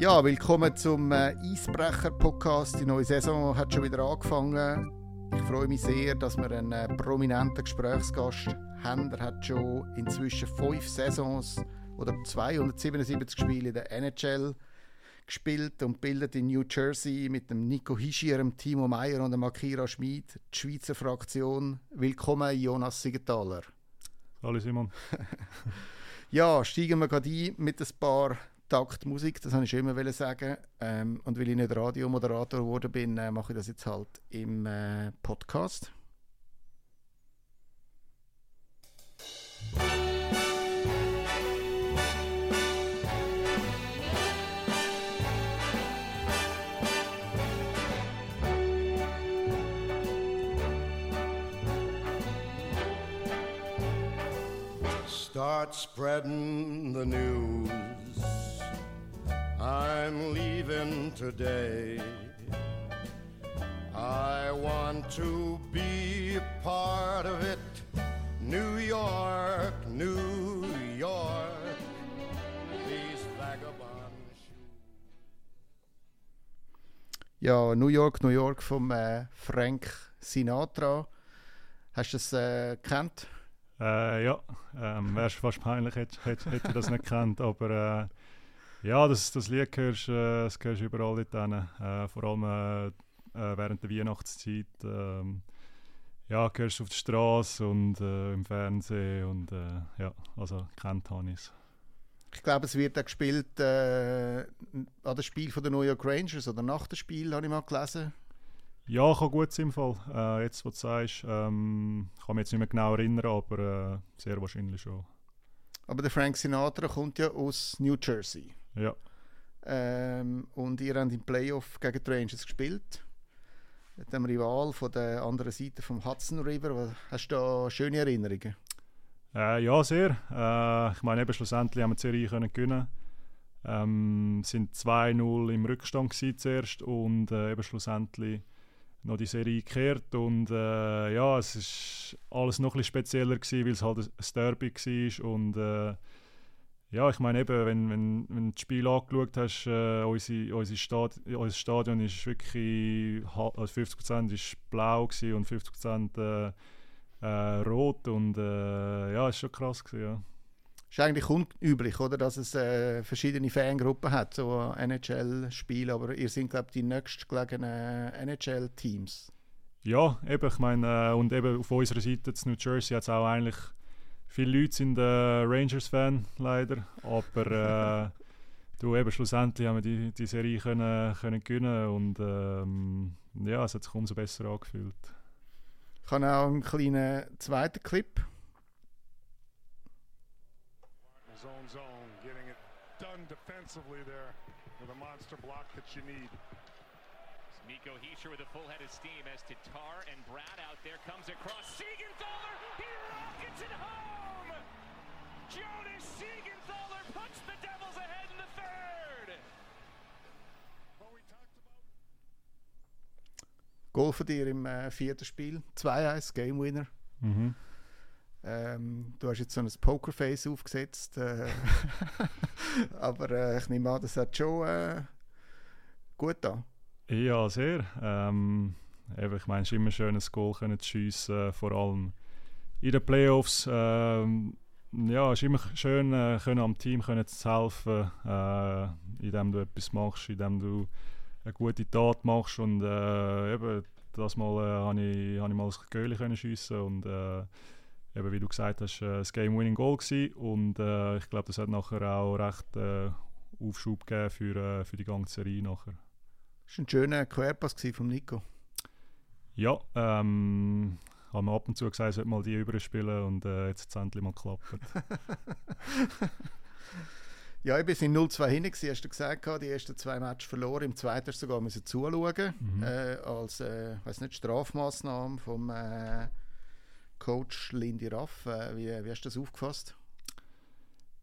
Ja, willkommen zum äh, Eisbrecher-Podcast. Die neue Saison hat schon wieder angefangen. Ich freue mich sehr, dass wir einen äh, prominenten Gesprächsgast haben. Er hat schon inzwischen fünf Saisons oder 277 Spiele in der NHL gespielt und bildet in New Jersey mit dem Nico Hischier, dem Timo Meyer und dem Akira Schmid die Schweizer Fraktion. Willkommen, Jonas Siegenthaler. Hallo Simon. ja, steigen wir gerade ein mit ein paar Takt Musik, das habe ich schon immer sagen. Ähm, und weil ich nicht Radiomoderator geworden bin, äh, mache ich das jetzt halt im äh, Podcast. Start spreading the news. I'm leaving today. I want to be a part of it. New York, New York. These vagabond shoes. Ja, New York, New York vom äh, Frank Sinatra. Hast du das äh, gekannt? Äh, ja, ähm, wäre fast peinlich, hätte, hätte, hätte ich das nicht gekannt, aber äh, ja, das, das Lied hörst, äh, das hörst du überall dort äh, Vor allem äh, äh, während der Weihnachtszeit. Äh, ja, hörst du auf der Straße und äh, im Fernsehen und äh, ja, also kennt habe ich glaube, es wird auch gespielt äh, an dem Spiel von der New York Rangers oder nach dem Spiel, habe ich mal gelesen. Ja, kann gut sein, Fall. Äh, jetzt, was du sagst, ähm, kann mich jetzt nicht mehr genau erinnern, aber sehr wahrscheinlich schon. Aber der Frank Sinatra kommt ja aus New Jersey. Ja. Ähm, und ihr habt im Playoff gegen die Rangers gespielt. Mit dem Rival von der anderen Seite vom Hudson River. Hast du da schöne Erinnerungen? Äh, ja, sehr. Äh, ich meine, eben schlussendlich haben wir die Serie können gewinnen. Ähm, sind 2-0 im Rückstand zuerst und äh, eben schlussendlich noch die Serie gekehrt und äh, ja, es ist alles noch ein bisschen spezieller gewesen, weil es halt ein Derby war und äh, ja, ich meine eben, wenn, wenn, wenn du das Spiel angeschaut hast, äh, unsere, unsere Stad unser Stadion ist wirklich, also 50% ist blau und 50% äh, äh, rot und äh, ja, ist schon krass gewesen, ja. Ist eigentlich unüblich, oder, dass es äh, verschiedene Fangruppen hat, so NHL-Spiele, aber ihr seid, glaube ich, die nächstgelegenen NHL-Teams. Ja, eben, ich meine, äh, und eben auf unserer Seite in New Jersey hat es auch eigentlich Viele Leute sind äh, Rangers-Fan, leider. Aber äh, du, eben, schlussendlich haben wir die, die Serie können, können gewinnen und ähm, ja, es hat sich umso besser angefühlt. Ich habe auch einen kleinen zweiten Clip. Zone, zone, getting it done defensively there with a monster block that you need. Nico Heischer with a full head of steam as Tatar and Brad out there comes across Siegenthaler. He rockets it home. Jonas Siegenthaler puts the Devils ahead in the third. Goal von dir im äh, vierten Spiel. 2-1, Game Winner. Mhm. Ähm, du hast jetzt so ein Pokerface aufgesetzt. Äh, aber äh, ich nehme an, das hat schon äh, gut da. Ja, sehr. Ähm, eben, ich meine, es ist immer schön, ein Goal können zu schiessen, vor allem in den Playoffs. Ähm, ja, es ist immer schön, äh, können am Team können zu helfen, äh, indem du etwas machst, indem du eine gute Tat machst. Und äh, eben, das Mal äh, habe ich, hab ich mal das Goal schiessen und äh, eben, wie du gesagt hast, äh, das Game-Winning-Goal gewesen. Und äh, ich glaube, das hat nachher auch recht äh, Aufschub gegeben für, äh, für die ganze Serie nachher. Das war ein schöner Querpass von Nico. Ja, ähm, haben wir ab und zu gesagt, sollte mal die überspielen und äh, jetzt hat es endlich mal geklappt. ja, ich bin in 0-2 hinten, hast du gesagt, die ersten zwei Matches verloren, im zweiten hast du sogar müssen zuschauen, mhm. äh, als äh, weiß nicht, Strafmaßnahme vom äh, Coach Lindy Raff. Äh, wie, wie hast du das aufgefasst?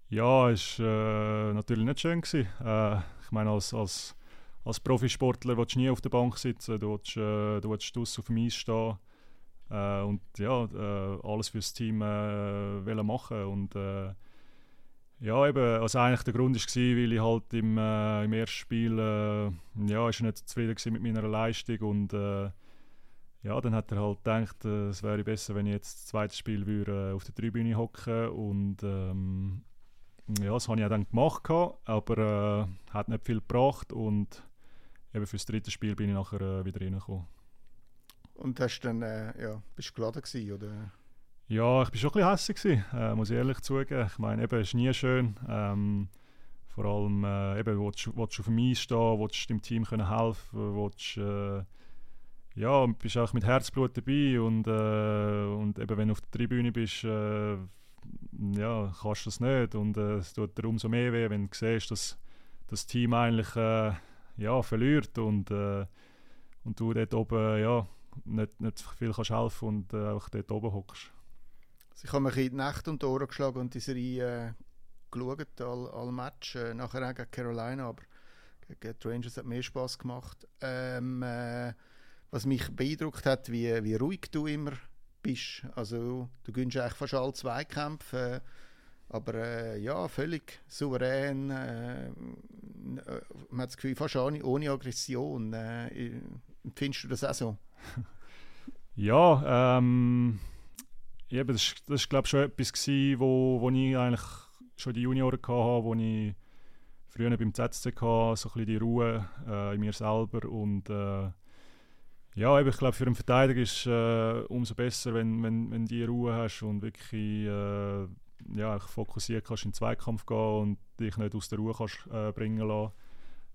Ja, es war äh, natürlich nicht schön. Gewesen. Äh, ich meine, als, als als Profisportler willst du nie auf der Bank sitzen, du willst, äh, du willst auf dem Eis stehen äh, und ja, äh, alles fürs Team äh, machen. Und äh, Ja, eben, also eigentlich der Grund war, weil ich halt im, äh, im ersten Spiel äh, ja, ist nicht zufrieden mit meiner Leistung. Und ja, dann hat er halt gedacht, es wäre besser, wenn ich jetzt das zweite Spiel würde, auf der Tribüne hocken. Und ähm, ja, das habe ich auch dann gemacht, aber äh, hat nicht viel gebracht. Und eben für das dritte Spiel bin ich nachher äh, wieder reingekommen. Und hast dann, äh, ja, bist du geladen gewesen, oder? Ja, ich war schon ein bisschen hässlich, äh, muss ich ehrlich zugeben. Ich meine, eben, es ist nie schön. Ähm, vor allem, äh, eben, willst, willst du auf dem Eis stehen, willst dem Team können helfen, willst, äh, ja, bist auch mit Herzblut dabei und, äh, und eben, wenn du auf der Tribüne bist, äh, ja, kannst du das nicht und äh, es tut dir umso mehr weh, wenn du siehst, dass das Team eigentlich ja, verliert und, äh, und du dort oben ja, nicht, nicht viel kannst helfen und äh, auch dort oben hockst. Also ich habe mir die Nacht und die Ohren geschlagen und die Serie äh, geschaut, alle, alle Match, äh, nachher auch gegen Carolina, aber gegen die Rangers hat mehr Spaß gemacht. Ähm, äh, was mich beeindruckt hat, wie, wie ruhig du immer bist. Also du gewinnst eigentlich fast alle Zweikämpfe, äh, aber äh, ja, völlig souverän. Äh, man hat das Gefühl, fast ohne, ohne Aggression. Äh, empfindest du das auch so? ja, ähm eben, das, ist glaube ich schon etwas gewesen, wo, wo ich eigentlich schon die Junioren hatte, wo ich früher beim hatte, so ein bisschen die Ruhe äh, in mir selber und äh, ja, eben, ich glaube für einen Verteidiger ist es äh, umso besser, wenn, wenn, wenn du die Ruhe hast und wirklich äh, ja, fokussiert kannst in den Zweikampf gehen und dich nicht aus der Ruhe kannst äh, bringen lassen.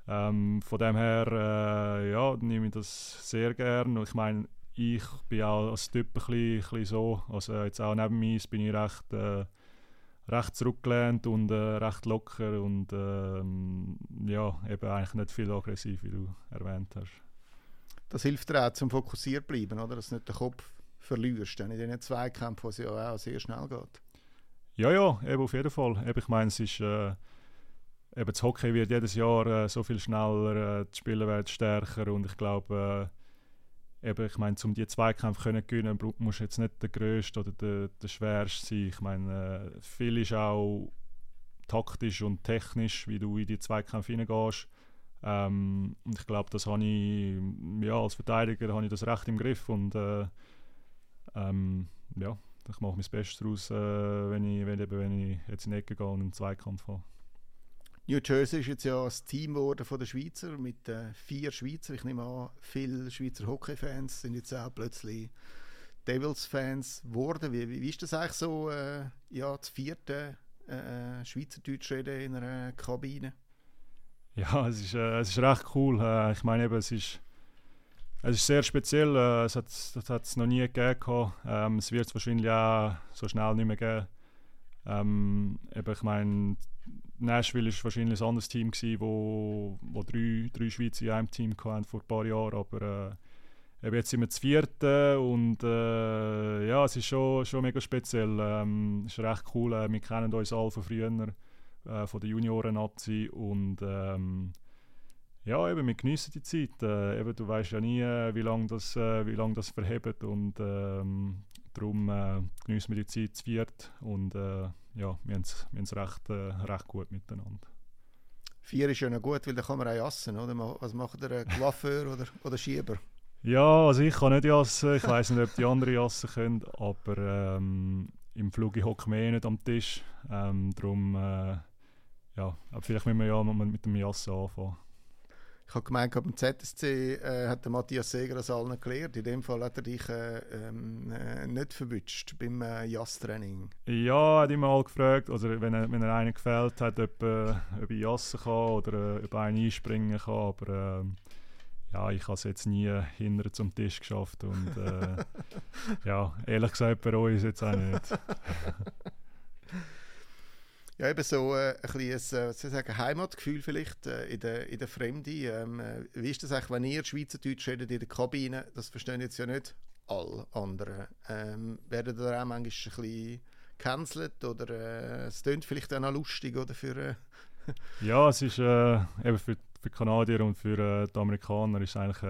Ähm, von dem her äh, ja, nehme ich das sehr gerne. ich meine, ich bin auch als Typ ein bisschen, ein bisschen so. Also jetzt auch neben mir bin ich recht, äh, recht zurückgelehnt und äh, recht locker und ähm, ja, eben eigentlich nicht viel aggressiv, wie du erwähnt hast. Das hilft dir auch zum fokussiert bleiben, oder? Dass du nicht den Kopf verlierst in diesen Zweikämpfen, wo es ja auch sehr schnell geht. Ja, ja, eben auf jeden Fall. Eben, ich meine, es ist... Äh, eben das Hockey wird jedes Jahr äh, so viel schneller, äh, die Spieler werden stärker und ich glaube, äh, eben, ich meine, um die Zweikämpfe können gewinnen, musst du jetzt nicht der Größte oder der, der Schwerste sein. Ich meine, äh, viel ist auch taktisch und technisch, wie du in die Zweikämpfe hineingehst. Ähm, und ich glaube, das habe ich, ja, als Verteidiger habe ich das recht im Griff und äh, ähm, ja, ich mache mein Bestes daraus, äh, wenn, ich, wenn, wenn ich jetzt in die Ecke gehe und einen Zweikampf habe. New Jersey ist jetzt ja das Team geworden von den Schweizer mit äh, vier Schweizer. Ich nehme an, viele Schweizer Hockey-Fans sind jetzt auch plötzlich Devils-Fans geworden. Wie, wie, wie, ist das eigentlich so, äh, ja, das vierte äh, äh Schweizerdeutsch reden in einer Kabine? Ja, es ist, äh, es ist recht cool. Äh, ich meine eben, es ist, es ist sehr speziell. Äh, es hat es noch nie gegeben. Ähm, es wird es wahrscheinlich auch so schnell nicht mehr geben. Ähm, eben, ich meine, Nashville war wahrscheinlich ein anderes Team, gewesen, wo, wo drei, drei Schweizer in einem Team hatten vor ein paar Jahren, aber äh, jetzt sind wir das vierte und äh, ja, es ist schon, schon mega speziell. Ähm, es ist recht cool, äh, wir kennen uns alle von früher, äh, von der Junioren-Nazi und ähm, ja, eben, wir genießen die Zeit. Äh, eben, du weißt ja nie, äh, wie lange das, äh, wie lang das verhebt und ähm, darum äh, genießen wir die Zeit zu viert und äh, ja, wir haben es recht, äh, recht gut miteinander. Vier ist ja noch gut, weil da kann man auch jassen, oder? Was macht der Coiffeur oder, oder Schieber? Ja, also ich kann nicht jassen, ich weiß nicht, ob die anderen jassen können, aber ähm, im Flug hocke ich eh nicht am Tisch, ähm, darum, äh, ja, aber vielleicht müssen wir ja mit dem Jassen anfangen. Ich habe gemeint, beim ZSC äh, hat der Matthias Seger das allen gelernt. In dem Fall hat er dich äh, ähm, äh, nicht verwünscht beim äh, Jass-Training. Ja, hat ihn mal gefragt, also wenn er, wenn er einen gefällt hat, ob, äh, ob ich jassen kann oder äh, ob einen einspringen kann. Aber ähm, ja, ich habe es jetzt nie hinter zum Tisch geschafft. Und äh, ja, ehrlich gesagt ich es jetzt auch nicht. ja, eben so äh, ein bisschen ein, äh, sagen, Heimatgefühl vielleicht äh, in, der, in der Fremde. Ähm, äh, wie ist das eigentlich, wenn ihr Schweizerdeutsch redet in der Kabine? Das verstehen jetzt ja nicht alle anderen. Ähm, werden da auch manchmal ein bisschen gecancelt oder äh, es klingt vielleicht auch noch lustig oder für... Äh, ja, es ist eben für, für die Kanadier und für die Amerikaner ist eigentlich,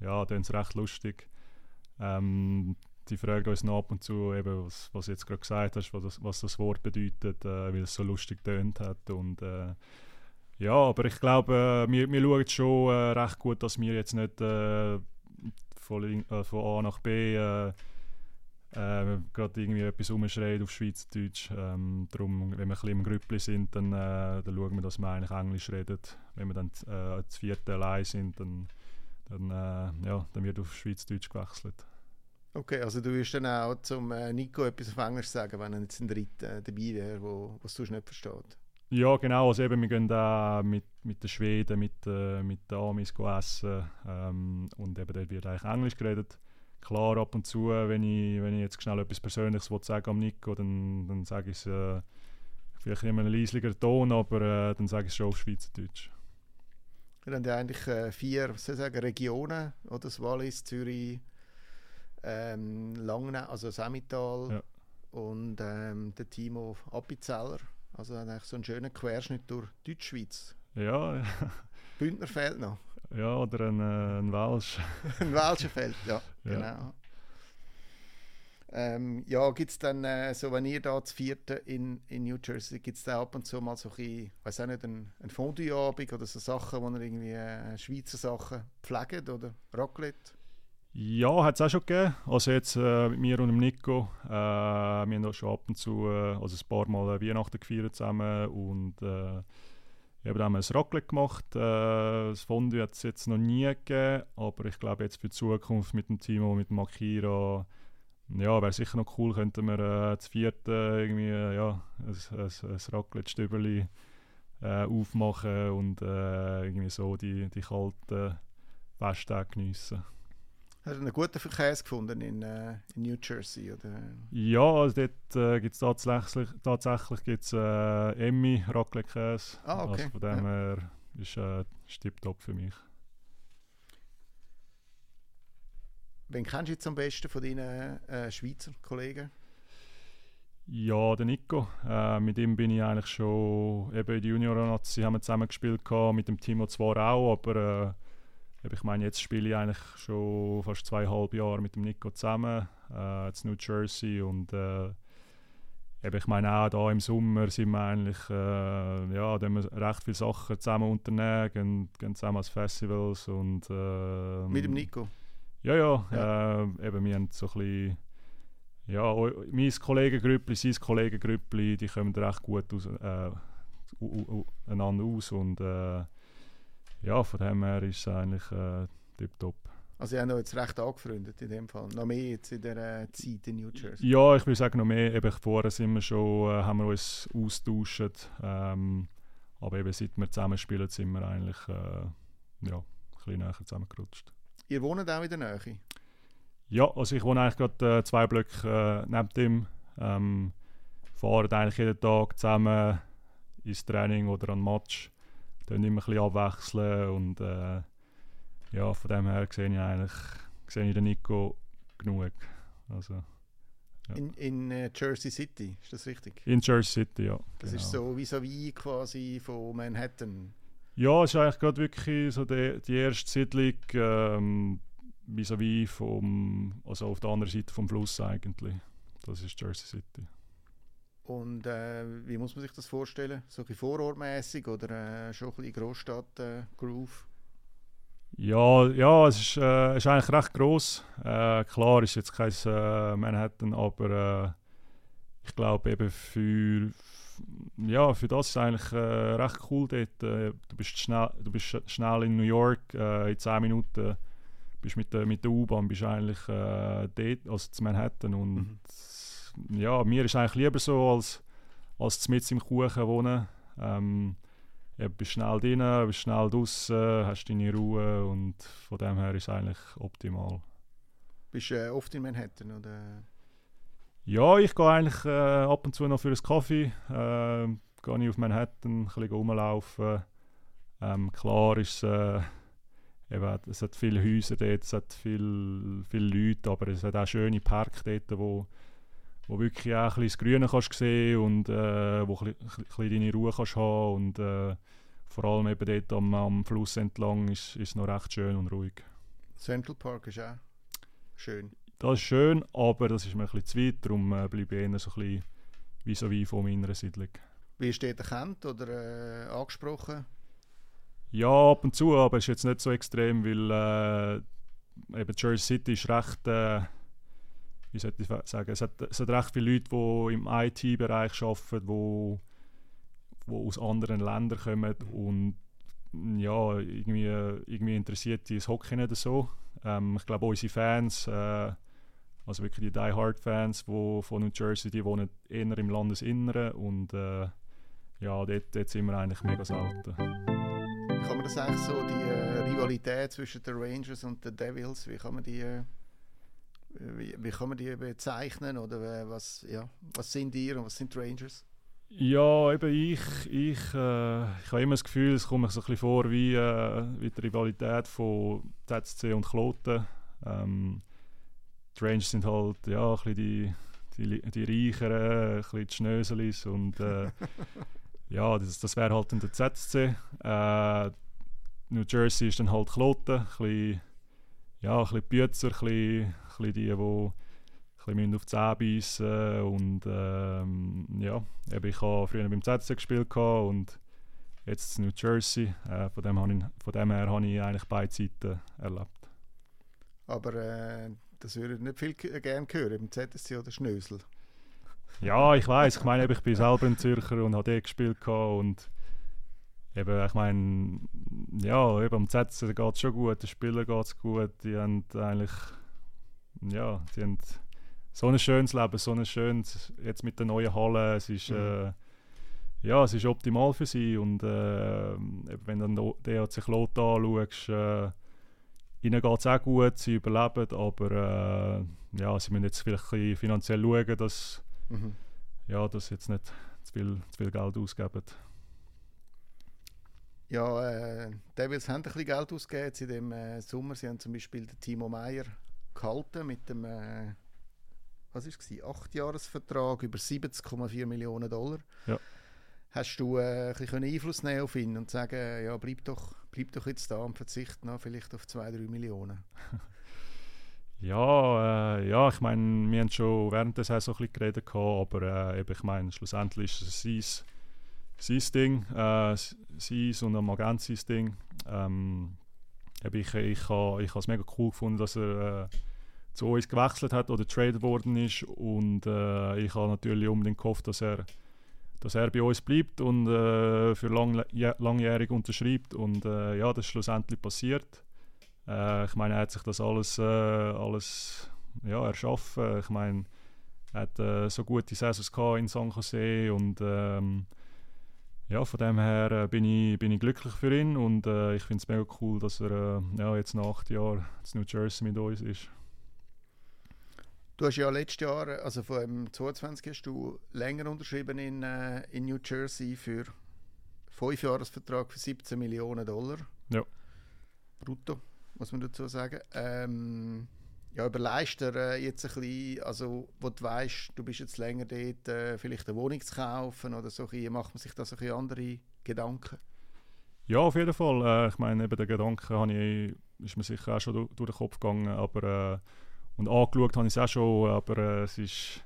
ja, recht lustig. Ähm, die fragen uns noch ab und zu, eben, was, was du jetzt gerade gesagt hast, was das, was das Wort bedeutet, äh, weil es so lustig tönt hat. Und, äh, ja, aber ich glaube, äh, wir, wir schauen schon äh, recht gut, dass wir jetzt nicht äh, von, von, A nach B gerade irgendwie etwas umschreien auf Schweizerdeutsch. Ähm, darum, wenn wir ein bisschen im Grüppli sind, dann, dann schauen wir, dass wir eigentlich Englisch reden. Wenn wir dann äh, das vierte allein sind, dann, dann, ja, dann wird auf Schweizerdeutsch gewechselt. Okay, also du wirst dann auch zum äh, Nico etwas auf Englisch sagen, wenn er jetzt ein Dritter äh, dabei wäre, wo, was du nicht versteht. Ja, genau. Also eben, wir gehen da mit, mit den Schweden, mit, äh, mit den Amis essen ähm, und eben dort wird eigentlich Englisch geredet. Klar, ab und zu, wenn ich, wenn ich jetzt schnell etwas Persönliches sagen am Nico, dann, dann sage ich es äh, vielleicht in einem leislicher Ton, aber äh, dann sage ich es schon auf Schweizerdeutsch. Wir haben ja eigentlich äh, vier was soll ich sagen, Regionen, oder? Das Wallis, Zürich, ähm, Langnau, also Semital ja. und ähm, der Timo Appenzeller. Also eigentlich so einen schönen Querschnitt durch Deutschschweiz. Ja, ja. Bündner fehlt noch. Ja, oder ein, äh, ein Welsch. ein Welscher fehlt, ja, ja. genau. Ähm, ja, gibt es dann, äh, so wenn ihr da zu vierten in, in New Jersey, gibt es da ab und zu mal so ein, weiß auch nicht, ein, ein Fondue-Abend oder so Sachen, wo ihr irgendwie äh, Schweizer Sachen pflegt oder Raclette? Ja, hat es auch schon gegeben. Also jetzt äh, mit mir und dem Nico. Äh, wir haben auch schon ab und zu äh, also ein paar Mal äh, Weihnachten gefeiert zusammen und äh, wir haben ein Raclette gemacht. Äh, das Fondue hat es jetzt noch nie gegeben, aber ich glaube jetzt für die Zukunft mit dem Timo, mit dem Akira, ja, wäre sicher noch cool, könnten wir äh, das vierte irgendwie, äh, ja, ein, ein, ein Raclette-Stübeli aufmachen und irgendwie so die, die kalten Festtage geniessen. Hast du einen guten Verkehr gefunden in, äh, in New Jersey? Oder? Ja, also dort äh, gibt es tatsächlich, tatsächlich gibt's, äh, Emmy Raclette-Käse. Ah, okay. Also von dem ja. her ist äh, tipptopp für mich. Wen kennst du jetzt am besten von deinen äh, Schweizer Kollegen? Ja, der Nico. Äh, mit ihm bin ich eigentlich schon eben in der Junior-Nazi haben wir zusammen gespielt, mit dem Timo zwar auch, aber äh, ich meine, jetzt spiele ich eigentlich schon fast zweieinhalb Jahre mit dem Nico zusammen, äh, in New Jersey und äh, ich meine auch da im Sommer sind wir eigentlich, äh, ja, da wir recht viele Sachen zusammen unternehmen, gehen, gehen zusammen als Festivals und... Äh, mit dem Nico? Ja, ja, ja. Äh, eben wir haben so ein bisschen, ja, mein Kollegengrüppli, sein Kollegengrüppli, die kommen recht gut aus, äh, einander aus und äh, ja, von dem her ist es eigentlich äh, tipptopp. Also ihr habt jetzt recht angefreundet in dem Fall. Noch mehr jetzt in der äh, Zeit in New Jersey? Ja, ich würde sagen noch mehr. Eben vorher sind wir schon, äh, haben wir uns austauscht. Ähm, aber eben seit wir zusammenspielen, sind wir eigentlich äh, ja, ein bisschen näher zusammengerutscht. Ihr wohnt auch in der Nähe? Ja, also ich wohne eigentlich gerade äh, zwei Blöcke äh, neben dem. Ähm, fahren eigentlich jeden Tag zusammen ins Training oder an Match dann immer ein bisschen abwechseln und äh, ja, von dem her sehe ich eigentlich sehe ich den Nico genug. Also, ja. In, in uh, Jersey City, ist das richtig? In Jersey City, ja. Das genau. ist so vis-à-vis quasi von Manhattan. Ja, es ist eigentlich gerade wirklich so die, die erste Siedlung ähm, vis-à-vis vom, also auf der anderen Seite vom Fluss eigentlich. Das ist Jersey City. Und äh, wie muss man sich das vorstellen? So ein vorortmäßig oder äh, schon ein bisschen Großstadt-Groove? Äh, ja, ja, es ist, äh, ist eigentlich recht groß. Äh, klar ist jetzt kein äh, Manhattan, aber ich glaube eben für ja, für das ist es eigentlich recht cool dort. du, bist schnell, du bist schnell in New York, in 10 Minuten bist mit der, mit der U-Bahn bist eigentlich dort, also zu Manhattan und mhm ja, mir ist eigentlich lieber so, als, als mit im Kuchen wohnen. Ähm, du bist schnell drin, bist schnell draußen, hast deine Ruhe und von dem her ist es eigentlich optimal. Bist du äh, oft in Manhattan? Oder? Ja, ich gehe eigentlich äh, ab und zu noch für einen Kaffee. Äh, gehe ich auf Manhattan, ein bisschen rumlaufen. Ähm, klar ist äh, eben, es hat viele Häuser dort, es hat viele, viele Leute, aber es hat auch schöne Parks dort, wo wo wirklich auch ein bisschen das Grüne kannst sehen und äh, wo ein bisschen, deine Ruhe kannst haben und äh, vor allem eben dort am, am Fluss entlang ist es noch recht schön und ruhig. Central Park ist auch schön. das ist schön, aber das ist mir ein bisschen zu weit, darum äh, bleibe ich eher so ein bisschen wie so wie von meiner Siedlung. Wie steht er erkannt oder äh, angesprochen? Ja, ab und zu, aber es ist jetzt nicht so extrem, weil äh, eben Jersey City ist recht, äh, wie soll ich sagen, es hat, es hat recht viele Leute, die im IT-Bereich arbeiten, die, die aus anderen Ländern kommen und ja, irgendwie, irgendwie interessiert die das Hockey nicht so. Ähm, ich glaube, unsere Fans, äh, also wirklich die Die Hard Fans wo, von New Jersey, die wohnen eher im Landesinneren und äh, ja, dort, dort sind wir eigentlich mega selten. Wie kann man das eigentlich so, die äh, Rivalität zwischen den Rangers und den Devils, wie kann man die, äh, wie, wie, kann man die bezeichnen oder äh, was, ja, was sind die und was sind Rangers? Ja, eben ich, ich, äh, ich habe immer das Gefühl, es kommt mir so ein bisschen vor wie, äh, wie die Rivalität von ZSC und Kloten. Ähm, die Rangers sind halt ja, ein bisschen die, die, die Reicheren, ein bisschen die Schnöselis und äh, ja, das, das wäre halt in der ZSC. Äh, New Jersey ist dann halt Kloten, ein bisschen, ja, ein bisschen Bützer, ein bisschen, bisschen die, die bisschen auf die Zähne beißen und ähm, ja, ich habe früher beim ZC gespielt und jetzt in New Jersey. Äh, von, dem ich, von dem her habe ich eigentlich beide Seiten erlebt. Aber äh, das würde ich nicht viel gerne hören, im ZSC oder Schnösel. Ja, ich weiß. Ich meine, ich bin selber ein Zürcher und habe dort gespielt und eben, ich meine, ja, eben am ZSC geht es schon gut, den Spielern geht es gut. Die haben eigentlich, ja, die haben so ein schönes Leben, so ein schönes, jetzt mit der neuen Halle, es ist, mhm. äh, ja, es ist optimal für sie und äh, wenn du dann DHC Klot anschaust, äh, ihnen geht es auch gut, sie überleben, aber äh, ja, sie müssen jetzt vielleicht ein finanziell schauen, dass, mhm. ja, dass jetzt nicht zu viel, zu viel Geld ausgeben. Ja, äh, Devils haben ein bisschen Geld ausgegeben in dem äh, Sommer. Sie haben zum Beispiel den Timo Meyer gehalten mit dem äh, was ist es, Acht-Jahres-Vertrag über 70,4 Millionen Dollar. Ja. Hast du äh, ein bisschen Einfluss nehmen auf ihn und sagen, ja, bleib doch, bleib doch jetzt da und verzichte noch vielleicht auf 2-3 Millionen? ja, äh, ja, ich meine, wir haben schon während der Saison ein bisschen geredet, gehabt, aber äh, eben, ich meine, schlussendlich ist es sein, sein Ding, äh, sein und am Agent sein Ding. Ähm, ich ich, ich habe es mega cool gefunden, dass er äh, zu uns gewechselt hat oder traded worden ist. Und äh, ich habe natürlich unbedingt gehofft, dass er, dass er bei uns bleibt und äh, für lang, langjährig unterschreibt. Und äh, ja, das ist schlussendlich passiert. Äh, ich meine, er hat sich das alles, äh, alles ja, erschaffen. Ich meine, er hat so gute Saisons in San Jose und ähm, ja, von dem her äh, bin, ich, bin ich glücklich für ihn und äh, ich finde es mega cool, dass er äh, ja, jetzt nach acht Jahren in New Jersey mit uns ist. Du hast ja letztes Jahr, also vor dem 22 hast du länger unterschrieben in, äh, in New Jersey für 5 Jahresvertrag für 17 Millionen Dollar. Ja. Brutto, muss man dazu sagen. Ähm, ja, überleist er äh, jetzt ein bisschen, also wo du weißt, du bist jetzt länger dort, äh, vielleicht eine Wohnung zu kaufen oder so, macht man sich da so ein andere Gedanken? Ja, auf jeden Fall. Äh, ich meine, eben der Gedanke ich, ist mir sicher auch schon durch, durch den Kopf gegangen, aber äh, und angeschaut habe ich es auch schon, aber äh, es ist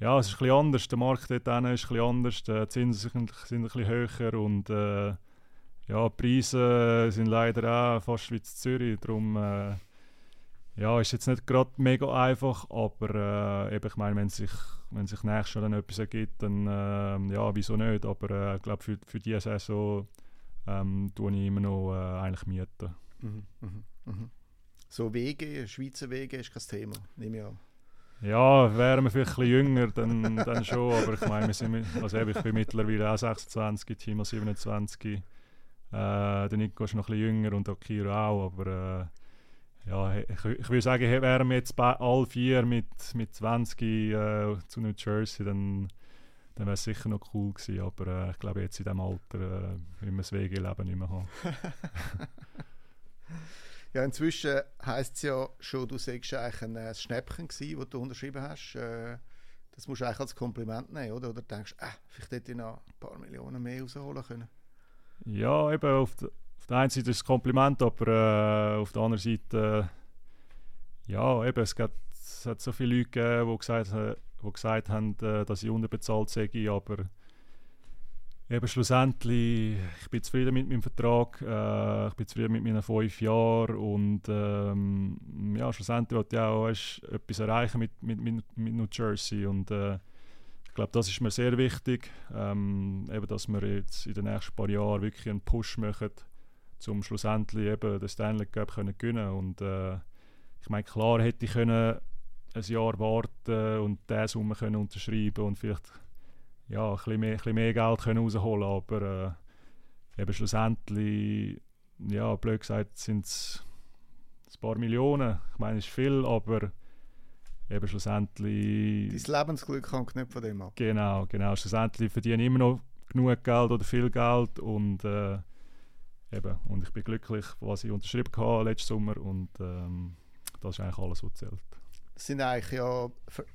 ja, es ist ein bisschen anders. Der Markt dort ist ein bisschen anders. Die Zinsen sind, sind ein bisschen höher und äh, ja, die Preise sind leider auch fast wie in Zürich. Darum ja, ist jetzt nicht gerade mega einfach, aber äh, eben, ich meine, wenn sich, wenn sich nächstes Jahr dann etwas ergibt, dann äh, ja, wieso nicht. Aber äh, ich glaube, für, für diese Saison ähm, tue ich immer noch äh, eigentlich mieten. Mhm, mh, mh. So Wege, Schweizer Wege ist kein Thema, nehme ich an. Ja, wären wir vielleicht ein bisschen jünger, dann, dann schon, aber ich meine, wir sind, also ich bin mittlerweile auch 26, Timo 27, äh, der Nico ist noch ein bisschen jünger und auch Kiro auch, aber äh, ja, ich, ich würde sagen, wären wir jetzt alle vier mit, mit 20 äh, zu New Jersey, dann, dann wäre es sicher noch cool gewesen, aber äh, ich glaube jetzt in diesem Alter äh, will man das WG-Leben nicht mehr haben. Ja, inzwischen heisst es ja schon, du sagst eigentlich ein äh, Schnäppchen gewesen, das du unterschrieben hast. Äh, das musst du eigentlich als Kompliment nehmen, oder? Oder denkst du, äh, vielleicht hätte ich noch ein paar Millionen mehr rausholen können? Ja, eben auf, de, auf der einen Seite ist es Kompliment, aber äh, auf der anderen Seite, äh, ja, eben, es gibt, es hat so viele Leute gegeben, die gesagt, die gesagt haben, äh, dass ich unterbezahlt sei, aber eben schlussendlich, ich bin zufrieden mit meinem Vertrag, äh, ich bin zufrieden mit meinen fünf Jahren und ähm, ja, schlussendlich wollte ich auch weißt, etwas erreichen mit, mit, mit, mit New Jersey und äh, ich glaube, das ist mir sehr wichtig, ähm, eben, dass wir jetzt in den nächsten paar Jahren wirklich einen Push machen, um schlussendlich eben den Stanley Cup können gewinnen und äh, ich meine, klar hätte ich können ein Jahr warten und diese Summe können unterschreiben und vielleicht ja, ein bisschen mehr, ein bisschen mehr Geld können rausholen aber äh, eben schlussendlich, ja, blöd gesagt, sind es ein paar Millionen. Ich meine, es ist viel, aber eben schlussendlich... Dein Lebensglück hängt nicht von dem ab. Genau, genau. Schlussendlich verdiene ich immer noch genug Geld oder viel Geld und äh, eben, und ich bin glücklich, was ich unterschrieben habe letzten Sommer und ähm, das ist eigentlich alles, was zählt. Das sind eigentlich ja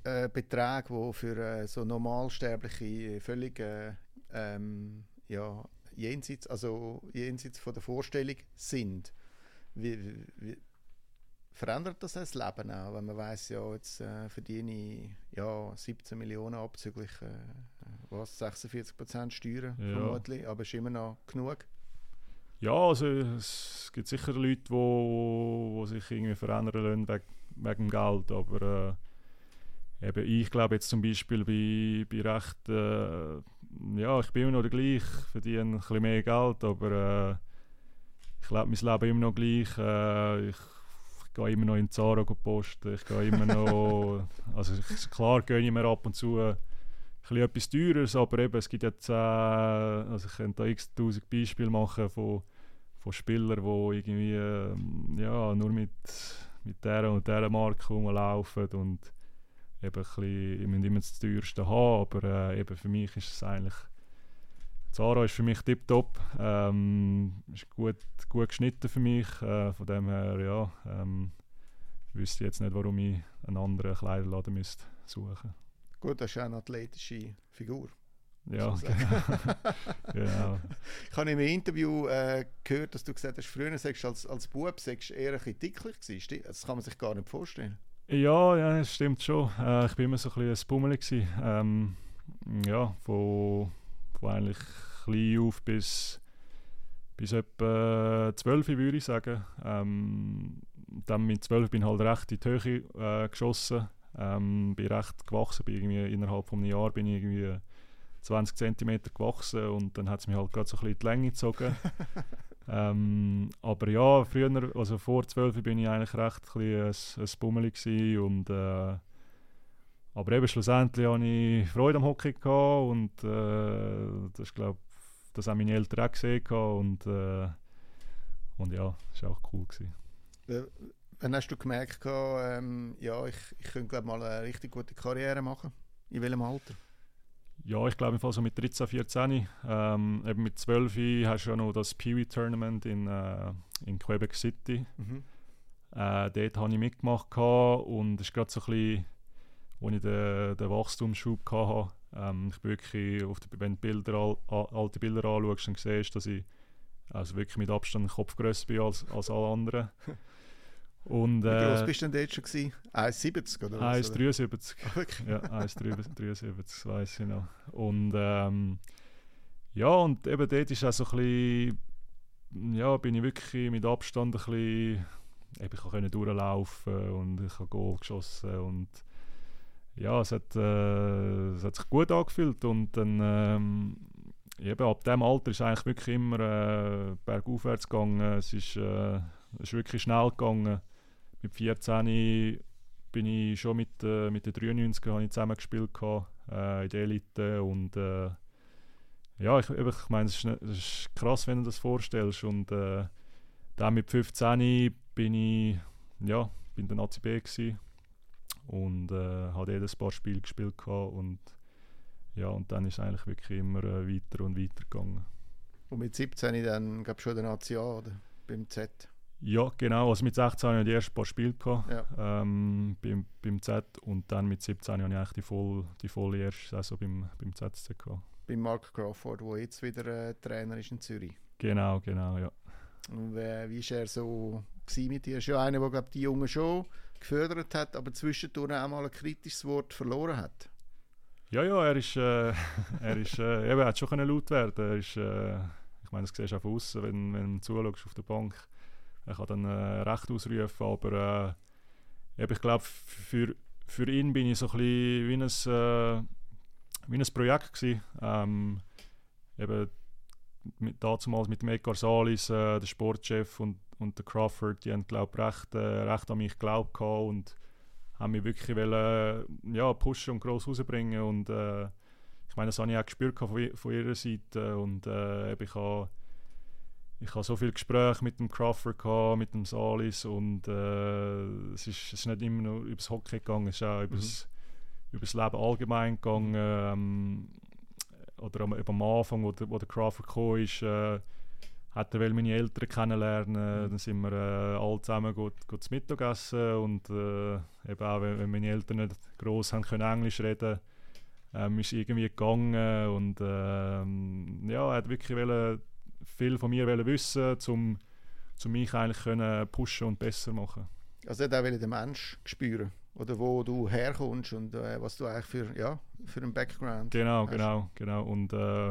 äh, Beträge, die für äh, so Normalsterbliche völlig äh, ähm, ja, jenseits, also jenseits von der Vorstellung sind. Wie, wie, verändert das das Leben auch, wenn man weiß ja, jetzt äh, verdiene ich ja, 17 Millionen abzüglich äh, was, 46 Prozent Steuern ja. vermutlich, aber ist immer noch genug? Ja, also es gibt sicher Leute, die wo, wo sich irgendwie verändern lassen wegen, wegen dem Geld, aber äh, eben ich glaube jetzt zum Beispiel bei, bei recht, äh, ja, ich bin immer noch der gleich, verdiene ein bisschen mehr Geld, aber äh, ich lebe mein Leben immer noch gleich. Äh, ich, ich gehe immer noch in Zara posten, ich gehe immer noch, also klar gehe ich mir ab und zu äh, etwas Teures, aber eben, es gibt jetzt, äh, also ich könnte da x tausend Beispiele machen von von Spielern, die irgendwie äh, ja, nur mit, mit dieser und dieser Marke rumlaufen und eben ein bisschen, ich muss immer das teuerste haben, aber äh, eben für mich ist es eigentlich Zara ist für mich tiptop, ähm, ist gut, gut geschnitten für mich, äh, von dem her ja, ähm, wüsste jetzt nicht, warum ich einen anderen Kleiderladen müsste suchen. Gut, das ist ja eine athletische Figur. Ja, genau. genau. Ich habe im Interview äh, gehört, dass du gesagt hast, früher sagst, als, als Bub sagst, eher ein bisschen dicklich gewesen. Das kann man sich gar nicht vorstellen. Ja, ja, das stimmt schon. Äh, ich war immer so ein bisschen ein Bummel. Ähm, ja, von, von eigentlich klein auf bis, bis etwa 12 würde ich sagen. Ähm, dann mit 12 bin ich halt recht in die Höhe äh, geschossen. Ähm, bin recht gewachsen, bin irgendwie innerhalb von einem Jahr bin ich irgendwie 20 cm gewachsen und dann hat es mich halt gerade so ein bisschen in die Länge gezogen. ähm, aber ja, früher, also vor 12 bin ich eigentlich recht ein, ein, ein Bummeli und äh, aber eben schlussendlich hatte ich Freude am Hockey gehabt und äh, das glaube das haben meine Eltern auch gesehen und äh, und ja, das war auch cool gewesen. Wann hast du gemerkt, ähm, ja, ich, ich könnte glaub, mal eine richtig gute Karriere machen? In welchem Alter? Ja, ich glaube, so mit 13, 14. Ähm, eben mit 12 hast du ja noch das Peewee Tournament in, äh, in Quebec City. Mhm. Äh, dort habe ich mitgemacht und es ist gerade so ein bisschen, wo ich den, den Wachstumsschub hatte. Ähm, ich bin wirklich, auf die, wenn du Bilder, alte Bilder anschaust, dann siehst du, dass ich also wirklich mit Abstand Kopfgrößer bin als, als alle anderen. Und, Wie groß äh, bist du denn dort schon? 1,70 oder 1,73. Ah, okay. Ja, 1,73, das weiß ich noch. Und ähm, ja, und eben dort ist auch so ein bisschen, ja, bin ich wirklich mit Abstand ein bisschen, eben, ich konnte durchlaufen und ich habe Goal geschossen und ja, es hat, äh, es hat sich gut angefühlt und dann ähm, eben ab dem Alter ist eigentlich wirklich immer äh, bergaufwärts gegangen, es ist, äh, es ist wirklich schnell gegangen mit 14 bin ich schon mit, äh, mit den 93 habe ich zusammen gespielt äh, in der Elite und äh, ja, ich, ich meine, es ist, ist, krass, wenn du das vorstellst und äh, dann mit 15 bin ich ja, bin der ACB gewesen und äh, habe jedes paar Spiele gespielt und ja, und dann ist es eigentlich wirklich immer äh, weiter und weiter gegangen. Und mit 17 dann gab es schon den ACA oder beim Z? Ja, genau. Also mit 16 hatte ich die ersten paar Spiele gehabt, ja. ähm, beim, beim Z und dann mit 17 hatte ich eigentlich die, voll, die volle erste Saison beim, beim ZSC gehabt. Bei Mark Crawford, der jetzt wieder äh, Trainer ist in Zürich. Genau, genau, ja. Und äh, wie war er so mit dir? Ist ja einer, der glaub, die Jungen schon gefördert hat, aber zwischendurch auch mal ein kritisches Wort verloren hat. Ja, ja, er ist, äh, er ist, äh, eben, er hat schon laut werden. Er ist, äh, ich meine, das siehst du auch von außen, wenn, wenn du zuschaust auf der Bank. Er kann dann äh, recht ausrufen, aber äh, ich glaube, für, für ihn bin ich so ein bisschen wie ein, äh, wie ein Projekt gewesen. Ähm, eben mit, damals mit dem Edgar Salis, äh, der Sportchef und, und der Crawford, die haben glaube recht, äh, recht an mich geglaubt und haben mich wirklich wollen, ja, pushen und gross rausbringen und äh, ich meine, das habe ich auch gespürt von, von ihrer Seite und äh, ich habe ich habe so viele Gespräche mit dem Crawford gehabt, mit dem Salis und äh, es, ist, es ist nicht immer nur über das Hockey gegangen, es ist auch über, das, mhm. über das Leben allgemein gegangen. Ähm, oder am, am Anfang, wo der, wo der Crawford gekommen ist, äh, hat er meine Eltern kennenlernen. Mhm. Dann sind wir äh, alle zusammen gut, gut zu Mittagessen und äh, eben auch, wenn, wenn, meine Eltern nicht gross haben können Englisch reden ähm, ist irgendwie gegangen und ähm, ja, er hat wirklich wollen, viel von mir wollen wissen, um, um mich eigentlich können pushen und besser machen. Also hat auch den Mensch spüren oder wo du herkommst und äh, was du eigentlich für, ja, für einen Background Genau, hast. genau, genau. Und äh,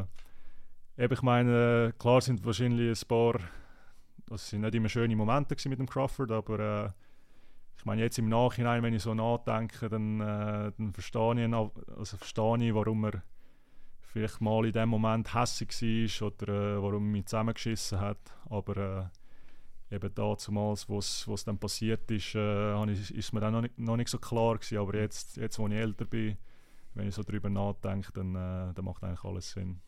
eben, ich meine, klar sind wahrscheinlich ein paar, das sind nicht immer schöne Momente mit dem Crawford, aber äh, ich meine jetzt im Nachhinein, wenn ich so nachdenke, dann, äh, dann verstehe ich, also verstehe ich, warum er vielleicht mal in dem Moment hässlich war oder äh, warum mich zusammengeschissen hat. Aber äh, eben damals, wo es dann passiert ist, äh, ist, ist mir dann noch nicht, noch nicht so klar gewesen. Aber jetzt, jetzt, wo ich älter bin, wenn ich so darüber nachdenke, dann, äh, dann macht eigentlich alles Sinn.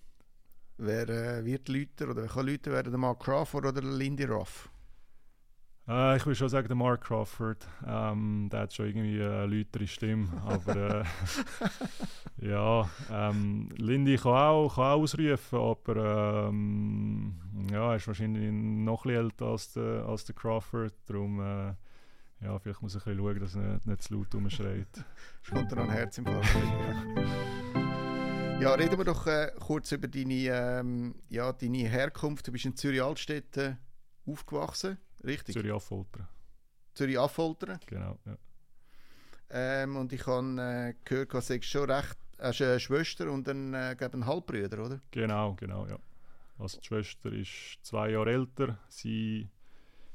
Wer äh, wird Leute oder wer kann Leute werden? Der Mark Crawford oder Lindy Ruff? Äh, ich würde schon sagen, der Mark Crawford. Ähm, der hat schon irgendwie eine lautere Stimme. aber äh, ja, ähm, Lindy kann auch, kann auch ausrufen, aber ähm, ja, er ist wahrscheinlich noch ein älter als der, als der Crawford. Darum, äh, ja, vielleicht muss ich ein bisschen schauen, dass er nicht, nicht zu laut rumschreit. Es kommt dann ein Herz im Fall. ja, reden wir doch äh, kurz über deine, ähm, ja, deine Herkunft. Du bist in Zürich-Altstädten aufgewachsen. Richtig. Zürich Affoltern. Zürich Affoltern? Genau, ja. Ähm, und ich habe äh, gehört, du hast schon recht, hast eine Schwester und einen, äh, einen Halbbruder, oder? Genau, genau, ja. Also die Schwester ist zwei Jahre älter. Sie,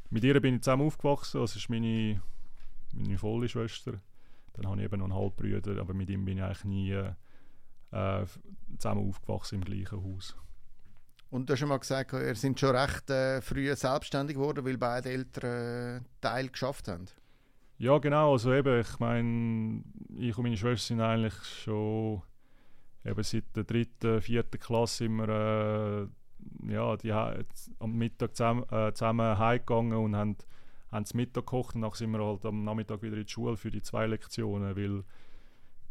mit ihr bin ich zusammen aufgewachsen, das ist meine, meine volle Schwester. Dann habe ich eben noch einen Halbbruder, aber mit ihm bin ich eigentlich nie äh, zusammen aufgewachsen im gleichen Haus. Und du hast schon mal gesagt, ihr sind schon recht äh, früh selbstständig geworden, weil beide Eltern äh, Teil geschafft haben. Ja, genau. Also eben, ich meine, ich und meine Schwester sind eigentlich schon eben seit der dritten, vierten Klasse immer äh, ja, die, am Mittag zusammen, äh, zusammen heimgegangen und haben, haben zum Mittag gekocht und dann sind wir halt am Nachmittag wieder in die Schule für die zwei Lektionen, weil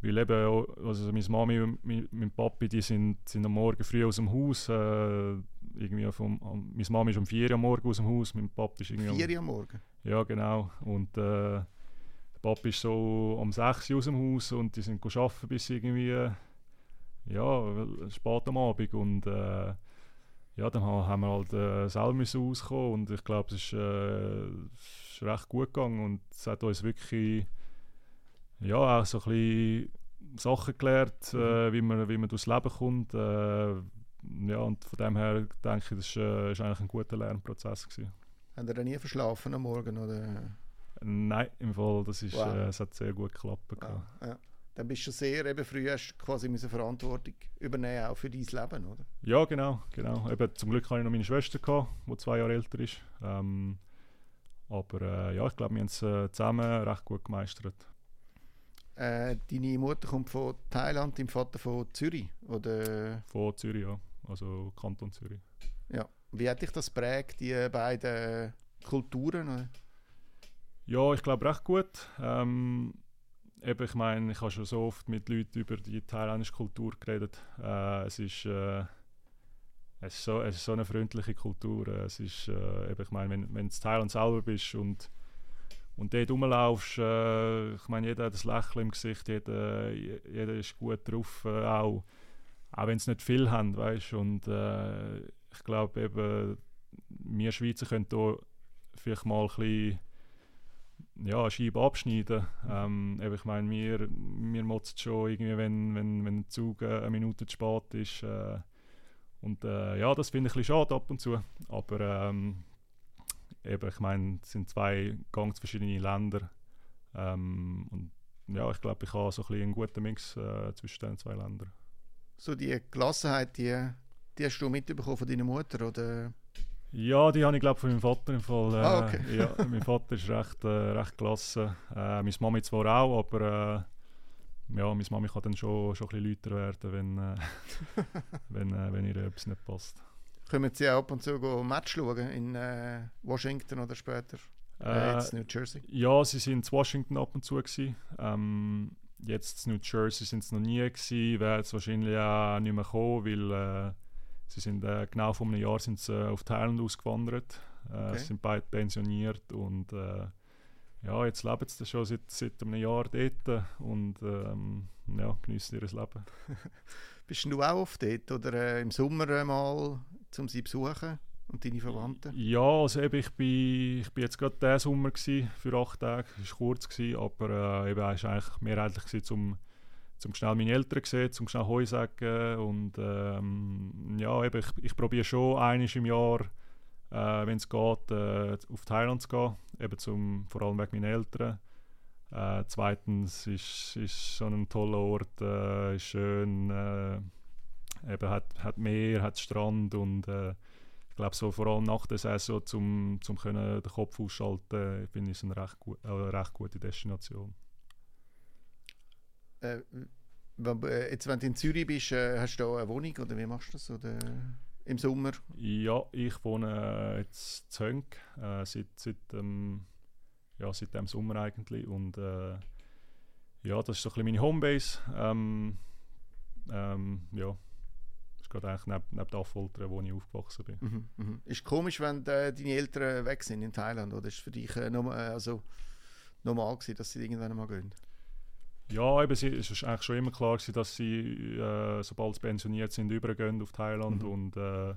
weil eben, also meine Mami und mein, Papi, die sind, sind am Morgen früh aus dem Haus. Äh, irgendwie vom, meine Mami ist um 4 Uhr am Morgen aus dem Haus, mein Papi ist irgendwie... 4 Uhr am Morgen? Ja, genau. Und äh, der Papi ist so um 6 Uhr aus dem Haus und die sind arbeiten bis irgendwie, ja, spät am Abend. Und äh, ja, dann haben wir halt äh, selber müssen auskommen und ich glaube, es ist, äh, ist recht gut gegangen und es hat uns wirklich ja, auch so ein bisschen Sachen gelernt, mhm. äh, wie, man, wie man durchs Leben kommt. Äh, ja, und von dem her denke ich, das war äh, eigentlich ein guter Lernprozess. Gewesen. Haben ihr nie verschlafen am Morgen? Oder? Nein, im Fall, das ist, wow. äh, es hat sehr gut geklappt. Wow. Ja. Dann bist du sehr eben früh hast quasi eine Verantwortung übernehmen, auch für dein Leben, oder? Ja, genau. genau. Eben, zum Glück hatte ich noch meine Schwester, gehabt, die zwei Jahre älter ist. Ähm, aber äh, ja, ich glaube, wir haben es äh, zusammen recht gut gemeistert. Äh, deine Mutter kommt von Thailand, dein Vater von Zürich? Oder? Von Zürich, ja. Also Kanton Zürich. Ja. Wie hat dich das prägt, die beiden Kulturen? Oder? Ja, ich glaube recht gut. Ähm, eben, ich meine, ich habe schon so oft mit Leuten über die thailändische Kultur geredet. Äh, es ist... Äh, es ist, so, es ist so eine freundliche Kultur. Es ist, äh, eben, ich meine, wenn, wenn du in Thailand selber bist und und dort rumlaufst, äh, ich meine, jeder hat ein Lächeln im Gesicht, jeder, jeder ist gut drauf, äh, auch, auch wenn sie nicht viel haben, weißt Und äh, ich glaube eben, wir Schweizer können hier vielleicht mal ein bisschen ja, eine Scheibe abschneiden. Ähm, ich meine, mir, mir motzt schon irgendwie, wenn, wenn, wenn ein Zug äh, eine Minute zu spät ist. Äh, und äh, ja, das finde ich ein bisschen schade ab und zu. Aber ähm, eben, ich meine, es sind zwei ganz verschiedene Länder. Ähm, und ja, ich glaube, ich habe so ein bisschen einen guten Mix äh, zwischen den zwei Ländern. So die Gelassenheit, die, die hast du mitbekommen von deiner Mutter, oder? Ja, die habe ich glaube von meinem Vater im Fall. Äh, ah, okay. ja, mein Vater ist recht, äh, recht gelassen. Äh, meine Mami zwar auch, aber äh, ja, meine Mami kann dann schon, schon ein bisschen lauter werden, wenn, äh, wenn, äh, wenn ihr etwas nicht passt. Können Sie auch ab und zu ein Match schauen in äh, Washington oder später? Äh, jetzt New Jersey? Ja, sie sind in Washington ab und zu. Gewesen. Ähm, jetzt in New Jersey sind sie noch nie gewesen, werden jetzt wahrscheinlich auch nicht mehr kommen, weil Sie sind äh, genau vor einem Jahr sind sie, äh, auf Thailand ausgewandert. Äh, okay. sind beide pensioniert und äh, ja, jetzt leben sie schon seit, seit einem Jahr dort und ähm, ja, genießen ihr Leben. Bist du auch oft dort oder äh, im Sommer mal, um sie zu besuchen und deine Verwandten? Ja, also eben, ich bin, ich bin jetzt gerade diesen Sommer gewesen, für acht Tage, es war kurz, gewesen, aber äh, eben, es war eigentlich mehrheitlich um zum schnell meine Eltern sehen, zum schnell Heu sagen und ähm, ja, eben, ich, ich probiere schon einiges im Jahr, äh, wenn es geht, äh, auf Thailand zu gehen, eben zum, vor allem wegen meinen Eltern. Äh, zweitens ist es schon ein toller Ort, äh, ist schön, äh, eben hat, hat Meer, hat Strand und äh, ich glaube so vor allem nach der Saison zum, zum können den Kopf ausschalten, finde ich es eine recht, gu recht gute Destination äh, äh, jetzt, wenn du in Zürich bist, äh, hast du da eine Wohnung oder wie machst du das oder im Sommer? Ja, ich wohne jetzt in Hönk äh, seit, seit, ähm, ja, seit dem Sommer eigentlich und äh, ja, das ist so ein bisschen meine Homebase. Ähm, ähm, ja, das ist gerade eigentlich neben, neben der Affolter, wo ich aufgewachsen bin. Mhm, mhm. Ist komisch, wenn äh, deine Eltern weg sind in Thailand oder ist es für dich äh, normal, also normal gewesen, dass sie irgendwann mal gehen? Ja, eben, sie, es war eigentlich schon immer klar, gewesen, dass sie, äh, sobald sie pensioniert sind, übergehen auf Thailand. Mhm. Und äh,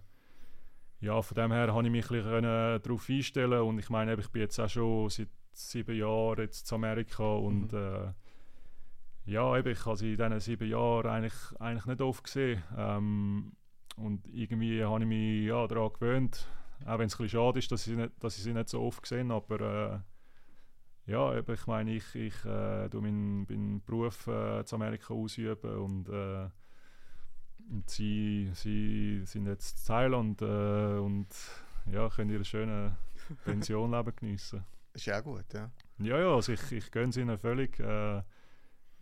ja, von dem her konnte ich mich ein bisschen darauf einstellen. Und ich meine, ich bin jetzt auch schon seit sieben Jahren jetzt in Amerika und mhm. äh, ja, eben, ich habe sie in diesen sieben Jahren eigentlich, eigentlich nicht oft gesehen. Ähm, und irgendwie habe ich mich ja, daran gewöhnt, auch wenn es ein bisschen schade ist, dass ich, nicht, dass ich sie nicht so oft gesehen aber äh, ja, ich meine, ich, ich äh, meinen, meinen Beruf äh, in Amerika ausüben und, äh, und sie, sie sind jetzt in Thailand äh, und ja, können ihre schöne Pensionleben geniessen. Ist ja gut, ja. Ja, ja, also ich, ich gönne sie ihnen völlig. Äh,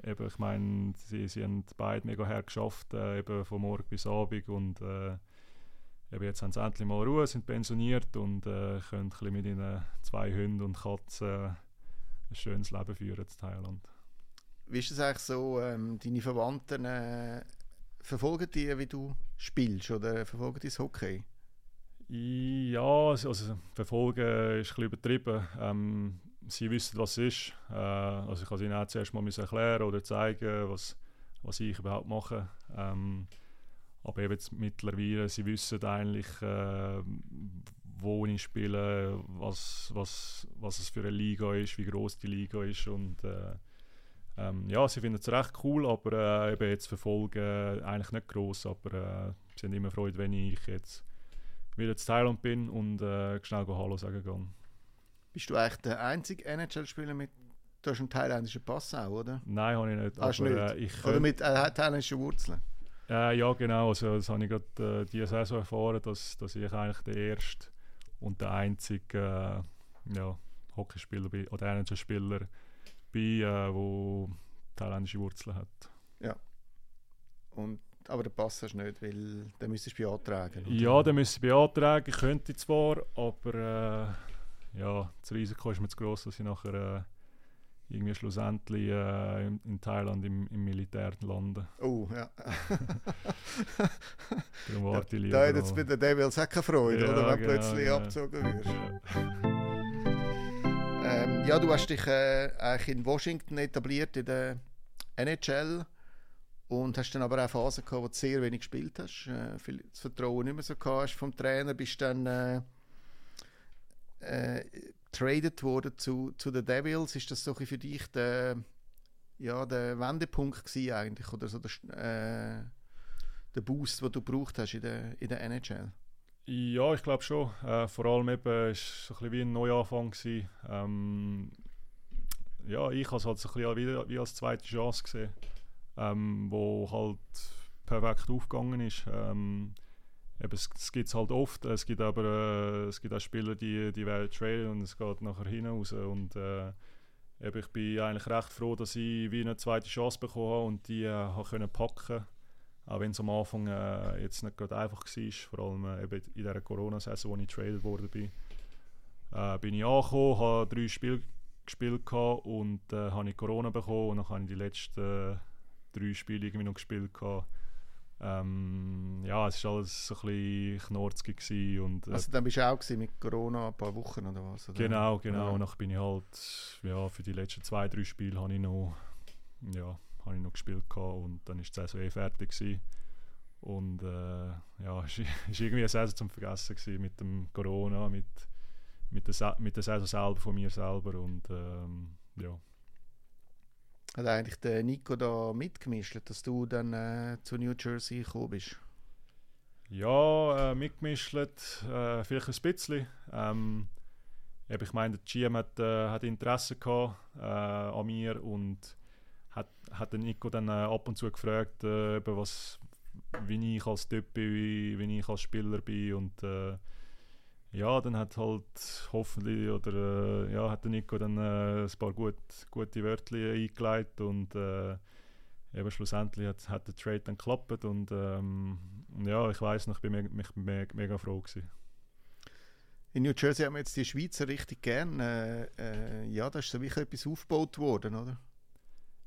eben, ich meine, sie, sie haben beide mega her geschafft, äh, eben von morgen bis Abend und äh, eben jetzt haben sie endlich mal Ruhe, sind pensioniert und äh, können ein mit ihren zwei Hunden und Katzen ein schönes Leben führen in Thailand. Wie ist es eigentlich so, ähm, deine Verwandten äh, verfolgen die, wie du spielst oder verfolgen die das Hockey? Ja, also, also verfolgen ist ein übertrieben. Ähm, sie wissen, was es ist. Äh, also ich kann ihnen auch zuerst mal erklären oder zeigen, was, was ich überhaupt mache. Ähm, aber eben jetzt mittlerweile, sie wissen eigentlich, äh, wo ich spiele, was, was, was es für eine Liga ist, wie groß die Liga ist und äh, ähm, ja, sie finden es recht cool, aber äh, eben jetzt verfolgen eigentlich nicht groß, aber äh, sie haben immer Freude, wenn ich jetzt wieder in Thailand bin und äh, schnell Hallo sagen kann. Bist du eigentlich der einzige NHL-Spieler mit Du hast einen thailändischen Pass auch, oder? Nein, habe ich nicht. Hast aber, nicht? Äh, ich, oder mit äh, thailändischen Wurzeln? Äh, ja, genau. Also, das habe ich gerade äh, diese Saison erfahren, dass, dass ich eigentlich der erste und der einzige äh, ja, Hockeyspieler bin, oder NHL-Spieler bin, äh, thailändische Wurzeln hat. Ja. Und, aber den Pass hast du nicht, weil den müsstest du beantragen. Oder? Ja, den müsste ich beantragen. Ich könnte zwar, aber äh, ja, das Risiko ist mir zu groß, dass ich nachher äh, irgendwie schlussendlich äh, in, in, Thailand im, im Militär landen. Oh, ja. Darum warte ich lieber Da hat jetzt bei den Devils auch keine Freude, ja, oder? Wenn genau, plötzlich ja. abgezogen wirst. Ja. ähm, ja, du hast dich äh, eigentlich in Washington etabliert, in der NHL. Und hast dann aber auch Phasen gehabt, wo du sehr wenig gespielt hast, äh, viel das Vertrauen nicht mehr so hast vom Trainer, bist dann äh, äh, getradet worden zu, zu den Devils. Ist das so für dich der, ja, der Wendepunkt gewesen eigentlich? Oder so der, äh, der Boost, den du gebraucht hast in der, in der NHL? Ja, ich glaube schon. Äh, vor allem eben, war es so ein bisschen wie ein Neuanfang. Ähm, ja, ich habe es halt so ein bisschen wie, wie als zweite Chance gesehen, ähm, wo halt perfekt aufgegangen ist. Ähm, eben, es, es gibt es halt oft, es gibt aber äh, es gibt auch Spieler, die, die werden traden und es geht nachher hinaus und äh, eben, ich bin eigentlich recht froh, dass ich wie eine zweite Chance bekommen habe und die äh, habe können packen. Auch wenn es am Anfang äh, jetzt nicht gerade einfach war, vor allem äh, eben in dieser Corona-Saison, wo ich getradet worden bin, äh, bin ich angekommen, habe drei Spiele gespielt und äh, habe ich Corona bekommen und dann habe ich die letzten drei Spiele irgendwie noch gespielt gehabt. Ähm, ja, es war alles so ein bisschen knorzig. Und, äh, also dann bist du auch mit Corona ein paar Wochen oder was? Oder? Genau, genau. Ja. Und dann bin ich halt, ja, für die letzten zwei, drei Spiele habe ich noch, ja, habe ich noch gespielt gehabt und dann war die Saison eh fertig gewesen. Und äh, ja, es war irgendwie eine Saison zum Vergessen gewesen mit dem Corona, mit, mit, der, mit der Saison selber von mir selber und ähm, ja. Hat eigentlich der Nico da mitgemischt, dass du dann äh, zu New Jersey gekommen bist? Ja, äh, mitgemischt, äh, vielleicht ein bisschen. Ähm, ich meine, der GM hat, äh, hat Interesse gehabt, äh, an mir und hat, hat den Nico dann äh, ab und zu gefragt, äh, was, wie ich als Typ bin, wie, wie ich als Spieler bin und ja, dann hat halt hoffentlich oder äh, ja, hat der Nico dann äh, ein paar gut, gute Wörter eingeleitet und äh, eben schlussendlich hat, hat der Trade dann geklappt und ähm, ja, ich weiß noch, ich bin me mich me mega froh gewesen. In New Jersey haben wir jetzt die Schweizer richtig gern. Äh, äh, ja, da ist so wirklich etwas aufgebaut worden, oder?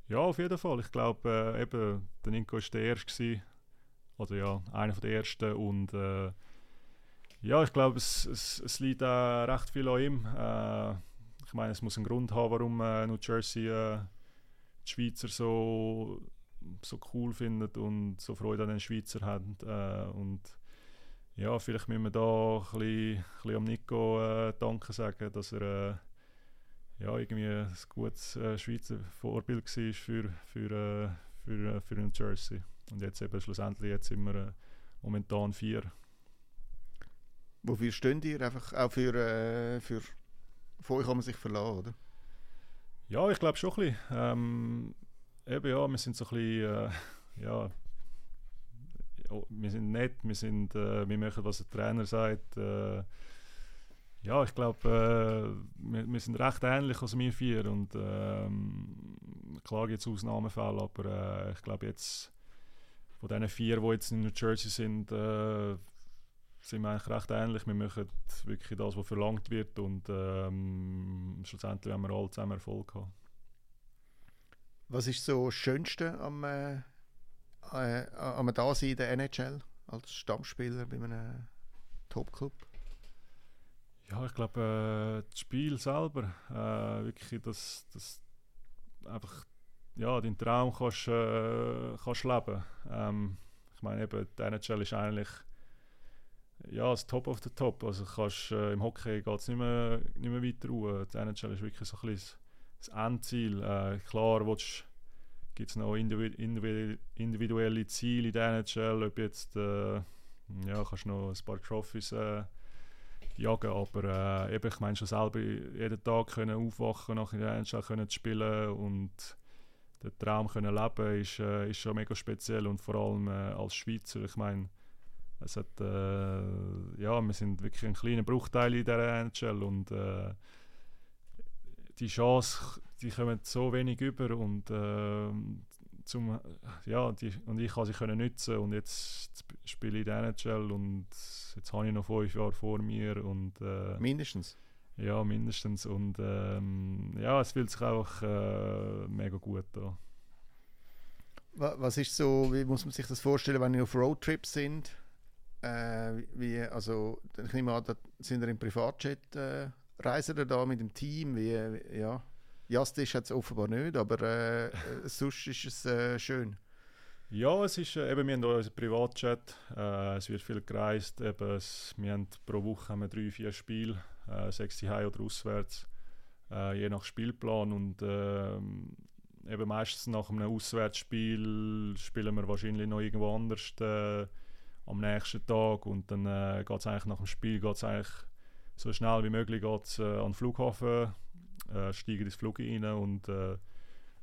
Ja, auf jeden Fall. Ich glaube, äh, eben, der Nico war der Erste. Gewesen. Oder ja, einer der Ersten. Und äh, ja, ich glaube, es, es, es, liegt auch recht viel an ihm. Äh, ich meine, es muss einen Grund haben, warum äh, New Jersey äh, die Schweizer so, so cool findet und so Freude an den Schweizer hat. Äh, und ja, vielleicht müssen wir da ein bisschen, ein am Nico äh, Danke sagen, dass er äh, ja, irgendwie ein gutes äh, Schweizer Vorbild war für, für, für, für New Jersey. Und jetzt eben schlussendlich jetzt sind wir momentan vier. Wofür stehen ihr? Einfach auch für, äh, für auf euch kann man sich verlassen, oder? Ja, ich glaube schon ein bisschen. Ähm, eben ja, wir sind so ein bisschen, äh, ja, wir sind nett, wir, sind, äh, wir machen, was der Trainer sagt. Äh, ja, ich glaube, äh, wir, wir, sind recht ähnlich als wir vier und ähm, klar gibt es Ausnahmefälle, aber äh, ich glaube jetzt von diesen vier, die jetzt in New Jersey sind, äh, sind wir eigentlich recht ähnlich. Wir machen wirklich das, was verlangt wird und ähm, schlussendlich haben wir alle zusammen Erfolg gehabt. Was ist so das Schönste am, äh, äh, am Dasein in der NHL als Stammspieler bei einem Topclub? Ja, ich glaube, äh, das Spiel selber, äh, wirklich, dass, dass einfach ja, deinen Traum kannst, äh, kannst leben. Ähm, ich meine, eben, die NHL ist eigentlich ja, das Top of the Top. Also kannst, äh, Im Hockey geht es nicht mehr, nicht mehr weiter ruhen. Die NHL ist wirklich so ein bisschen das Endziel. Äh, klar gibt es noch individuelle Ziele in der NHL, ob jetzt äh, ja, kannst noch ein paar Trophies äh, jagen, aber äh, eben, ich meine schon selber jeden Tag können aufwachen, nach der NHL können spielen und den Traum können leben ist, äh, ist schon mega speziell und vor allem äh, als Schweizer, ich meine es hat, äh, ja, wir sind wirklich ein kleiner Bruchteil in dieser NHL und äh, die Chance, die kommen so wenig über und äh, zum, ja, die, und ich kann sie können nutzen und jetzt spiele ich in der NHL und jetzt habe ich noch fünf Jahre vor mir und äh, mindestens? Ja mindestens und ähm, ja es fühlt sich auch äh, mega gut an. Was ist so wie muss man sich das vorstellen wenn ihr auf Roadtrips sind äh, wie, also, ich nehme an, sind wir im Privatjet, äh, reisen wir da mit dem Team, wie, ja, Jast ist jetzt offenbar nicht, aber äh, sonst ist es äh, schön. Ja, es ist, äh, eben, wir haben unseren Privatchat, äh, es wird viel gereist, eben, es, wir haben pro Woche haben wir drei, vier Spiele, äh, sechs heim oder auswärts, äh, je nach Spielplan und äh, eben meistens nach einem Auswärtsspiel spielen wir wahrscheinlich noch irgendwo anders äh, am nächsten Tag und dann äh, geht es eigentlich nach dem Spiel geht's eigentlich so schnell wie möglich geht's, äh, an den Flughafen, äh, steigen ins Flug rein und äh,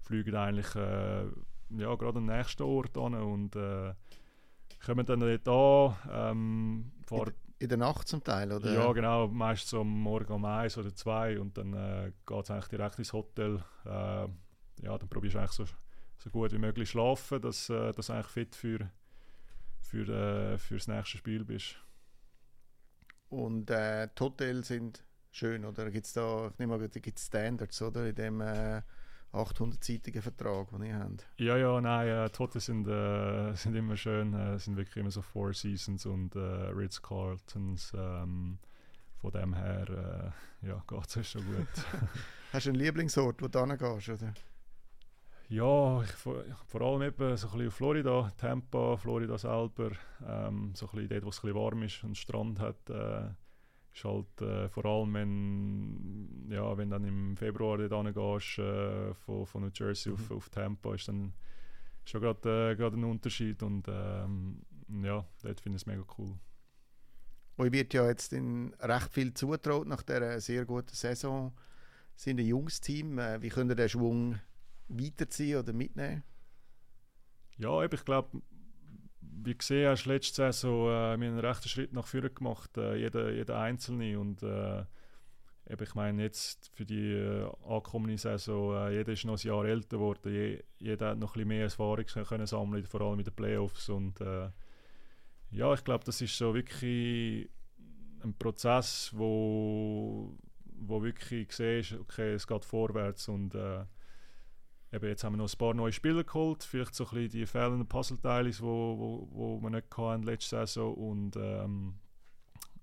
fliegen eigentlich äh, ja, gerade am nächsten Ort an und äh, kommen dann dort an. Ähm, in, in, der Nacht zum Teil, oder? Ja, genau, meistens am Morgen um eins oder zwei und dann äh, geht es eigentlich direkt ins Hotel. Äh, ja, dann probierst du eigentlich so, so gut wie möglich schlafen, dass äh, du eigentlich fit für, für, äh, für das nächste Spiel bist. Und äh, die Hotels sind schön, oder gibt es da, ich nehme an, gibt Standards, oder, in dem äh, 800-seitigen Vertrag, den ihr habt? Ja, ja, nein, äh, die Hotels sind, äh, sind immer schön, äh, sind wirklich immer so Four Seasons und äh, Ritz-Carltons, ähm, von dem her, äh, ja, geht es schon gut. Hast du einen Lieblingsort, wo du hingehst, oder? Ja, ich, vor, allem eben so ein bisschen auf Florida, Tampa, Florida selber, ähm, so ein bisschen dort, wo es ein bisschen warm ist und Strand hat, äh, ist halt äh, vor allem, wenn, ja, wenn dann im Februar dort gehst, äh, von, von New Jersey mhm. auf, auf Tampa, ist dann schon gerade äh, ein Unterschied und ähm, ja, dort finde ich es mega cool. Euch wird ja jetzt in recht viel zutraut nach dieser sehr guten Saison. Sind ein junges Team. Äh, wie könnt ihr den Schwung weiterziehen oder mitnehmen? Ja, ich glaube, wie gesehen hast, letzte Saison äh, wir einen rechten Schritt nach vorne gemacht, äh, jeder, jeder Einzelne. Und äh, eben, ich meine, jetzt für die äh, ankommende Saison, äh, jeder ist noch ein Jahr älter geworden, Je, jeder hat noch ein bisschen mehr Erfahrung können sammeln, vor allem mit den Playoffs. Und äh, ja, ich glaube, das ist so wirklich ein Prozess, wo, wo wirklich siehst, okay, es geht vorwärts und äh, Eben jetzt haben wir noch ein paar neue Spieler geholt, vielleicht so ein bisschen die fehlenden Puzzleteile, die wo, wo, wo wir nicht hatten letzte Saison und ähm,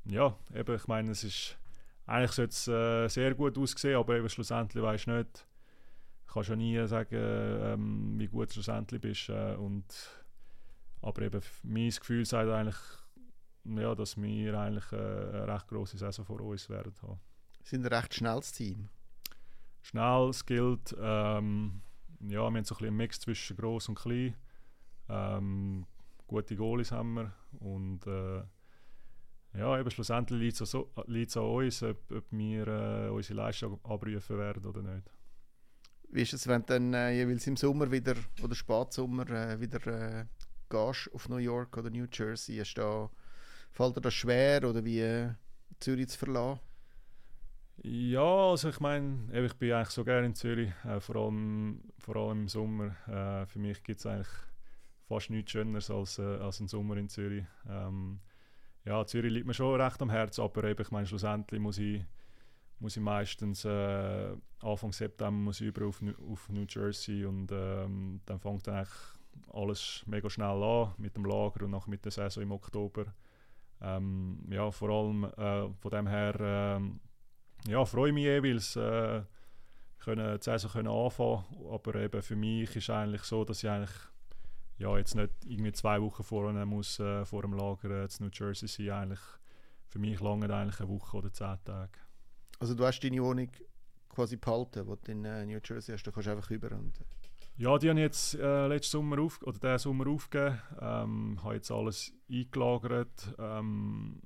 ja, eben, ich meine, es ist eigentlich sollte es äh, sehr gut aussehen, aber eben schlussendlich weiß nicht, kannst ja nie sagen, ähm, wie gut du schlussendlich bist äh, und aber eben mein Gefühl sagt eigentlich, ja, dass wir eigentlich äh, eine recht grosse Saison vor uns werden haben. Sind ein recht schnelles Team? Schnell, skilled, ähm, ja, wir haben so ein einen Mix zwischen groß und klein. Ähm, gute Goalies haben wir und äh, ja, eben schlussendlich liegt es an uns, ob, ob wir äh, unsere Leistung abrufen werden oder nicht. Wie ist es, wenn du dann äh, jeweils im Sommer wieder oder Spatsommer äh, wieder äh, gehst auf New York oder New Jersey? Ist da, fällt dir das schwer oder wie äh, Zürich zu verlassen? Ja, also ich meine, ich bin eigentlich so gerne in Zürich, äh, vor, allem, vor allem im Sommer. Äh, für mich gibt es eigentlich fast nichts Schöneres als, äh, als ein Sommer in Zürich. Ähm, ja, Zürich liegt mir schon recht am Herzen, aber eben, ich meine, schlussendlich muss ich, muss ich meistens äh, Anfang September muss ich über auf, auf New Jersey und ähm, dann fängt dann eigentlich alles mega schnell an mit dem Lager und auch mit der Saison im Oktober. Ähm, ja, vor allem äh, von dem her ähm, ja, freue mich jeweils, äh, können, die Saison können anfangen aber eben für mich ist eigentlich so, dass ich eigentlich ja, jetzt nicht irgendwie zwei Wochen vorher muss, äh, vor dem Lager äh, zu New Jersey sein. Eigentlich, für mich lange eigentlich eine Woche oder zehn Tage. Also du hast deine Wohnung quasi behalten, die du in äh, New Jersey hast, du kannst einfach über und... Ja, die habe ich jetzt äh, letzten Sommer auf, oder diesen Sommer aufgegeben. Ähm, habe jetzt alles eingelagert. Ähm,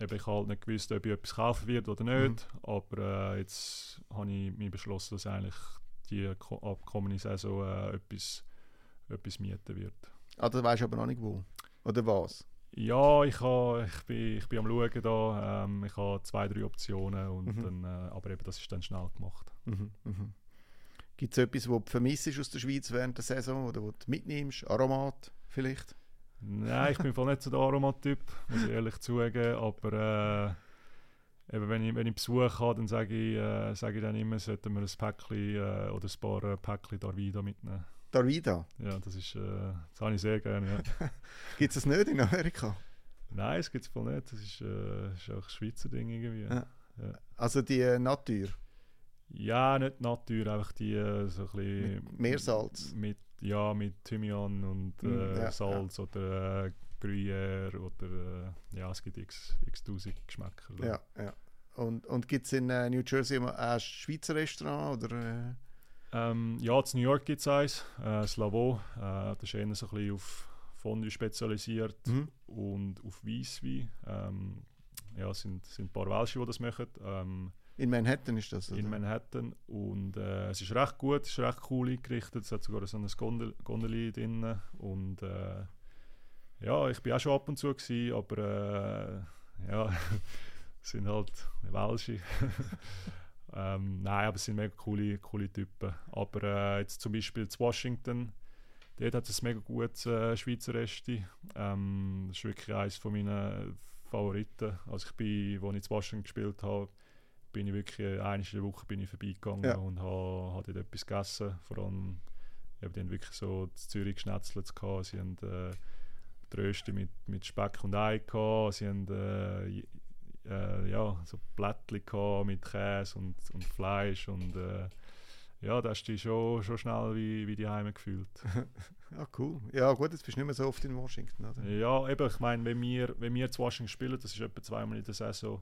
eben, ich habe halt nicht gewusst, ob ich etwas kaufen wird oder nicht. Mhm. Aber äh, jetzt habe ich mir beschlossen, dass eigentlich die abkommende Saison äh, etwas, etwas mieten wird. Ah, das weißt du aber noch nicht wo? Oder was? Ja, ich, ha, ich, bin, ich bin am Schauen da. Ähm, ich habe zwei, drei Optionen. Und mhm. dann, äh, aber eben, das ist dann schnell gemacht. Mhm. Mhm. Gibt es etwas, was du vermisst aus der Schweiz während der Saison oder was du mitnimmst? Aromat vielleicht? Nein, ich bin voll nicht so der Aromatyp, muss ich ehrlich zugeben. Aber äh, eben, wenn, ich, wenn ich Besuch habe, dann sage ich, äh, sage ich dann immer, sollten wir ein Päckchen äh, oder ein paar Päckchen Darvida mitnehmen. Darvida? Ja, das, ist, äh, das habe ich sehr gerne. Ja. gibt es das nicht in Amerika? Nein, es gibt es voll nicht. Das ist, äh, ist auch ein Schweizer Ding irgendwie. Ja. Ja. Also die äh, Natur? Ja, nicht Natur, einfach die so ein bisschen... Mit Meersalz? Mit ja, mit Thymian und Mm, äh, ja, Salz oder äh, Gruyère oder äh, ja, es gibt x, x tausend Geschmäcker. Ja, ja. Und, und gibt es in äh, New Jersey immer ein Schweizer Restaurant? Oder, äh? Ähm, ja, in New York gibt es eins, äh, Slavo. Äh, das ist eher so ein bisschen auf Fondue spezialisiert Mhm. und auf Weisswein. Ähm, ja, es sind, sind ein paar Welsche, die das machen. Ähm, In Manhattan ist das? Oder? in Manhattan und äh, es ist recht gut, es ist recht cool eingerichtet, es hat sogar so ein Gondel Gondeli drin und äh, ja, ich bin auch schon ab und zu gewesen, aber äh, ja, es sind halt Welsche. ähm, nein, aber es sind mega coole, coole Typen. Aber äh, jetzt zum Beispiel zu Washington, dort hat es mega gutes äh, Schweizer Resti. Ähm, das ist wirklich eines von meinen Favoriten. Also ich bin, als ich zu Washington gespielt habe, bin ich wirklich äh, in der Woche bin ich vorbeigegangen Ja. und habe hab dort etwas gegessen. Vor allem, ja, die haben wirklich so in Zürich geschnetzelt gehabt. Sie haben äh, die Rösti mit, mit Speck und Ei gehabt. Sie haben äh, äh, ja, so Blättchen gehabt mit Käse und, und Fleisch und äh, ja, da hast du dich schon, schon schnell wie, wie die Heime gefühlt. Ah, cool. Ja, gut, jetzt bist du nicht mehr so oft in Washington, oder? Ja, eben, ich meine, wenn wir, wenn wir zu Washington spielen, das ist etwa zweimal in der Saison,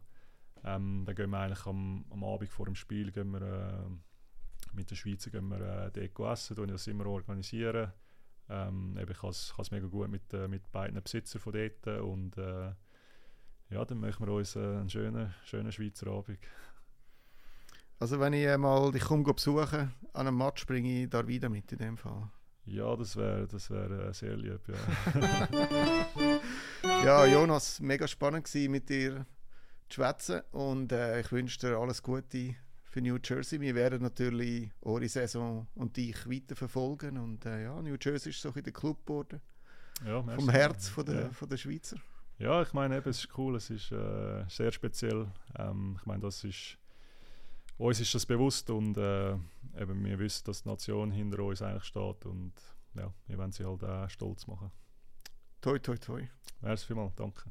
ähm, dann gehen wir eigentlich am, am Abend vor dem Spiel gehen wir, äh, mit den Schweizer gehen wir äh, dort essen, tun das immer organisieren. Ähm, eben, ich kann es mega gut mit, äh, mit beiden Besitzern von dort und äh, ja, dann machen wir uns äh, einen schönen, schönen Schweizer Abend. Also wenn ich äh, mal dich komme besuchen an einem Match, bringe ich da wieder mit in dem Fall. Ja, das wäre das wär, äh, sehr lieb, ja. Ja, Jonas, mega spannend mit dir zu schwätzen und äh, ich wünsche dir alles Gute für New Jersey. Wir werden natürlich eure Saison und dich weiter verfolgen und äh, ja, New Jersey ist so ein der Club geworden, ja vom Herz von der, Ja. von der Schweizer. Ja, ich meine, eben, es ist cool, es ist äh, sehr speziell. Ähm, ich meine, das ist, uns ist das bewusst und äh, eben, wir wissen, dass die Nation hinter uns eigentlich steht und ja, wir wollen sie halt auch stolz machen. Toi, toi, toi. Merci vielmals, danke.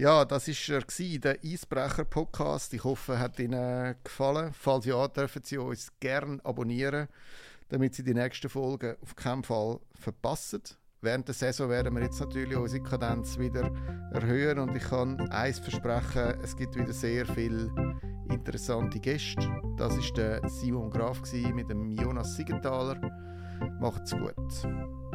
Ja, das war er, gewesen, der Eisbrecher-Podcast. Ich hoffe, er hat Ihnen gefallen. Falls ja, dürfen Sie uns gerne abonnieren, damit Sie die nächsten Folgen auf keinen Fall verpassen. Während der Saison werden wir jetzt natürlich unsere Kadenz wieder erhöhen und ich kann eins versprechen, es gibt wieder sehr viele interessante Gäste. Das ist der Simon Graf mit dem Jonas Siegenthaler. Macht's gut.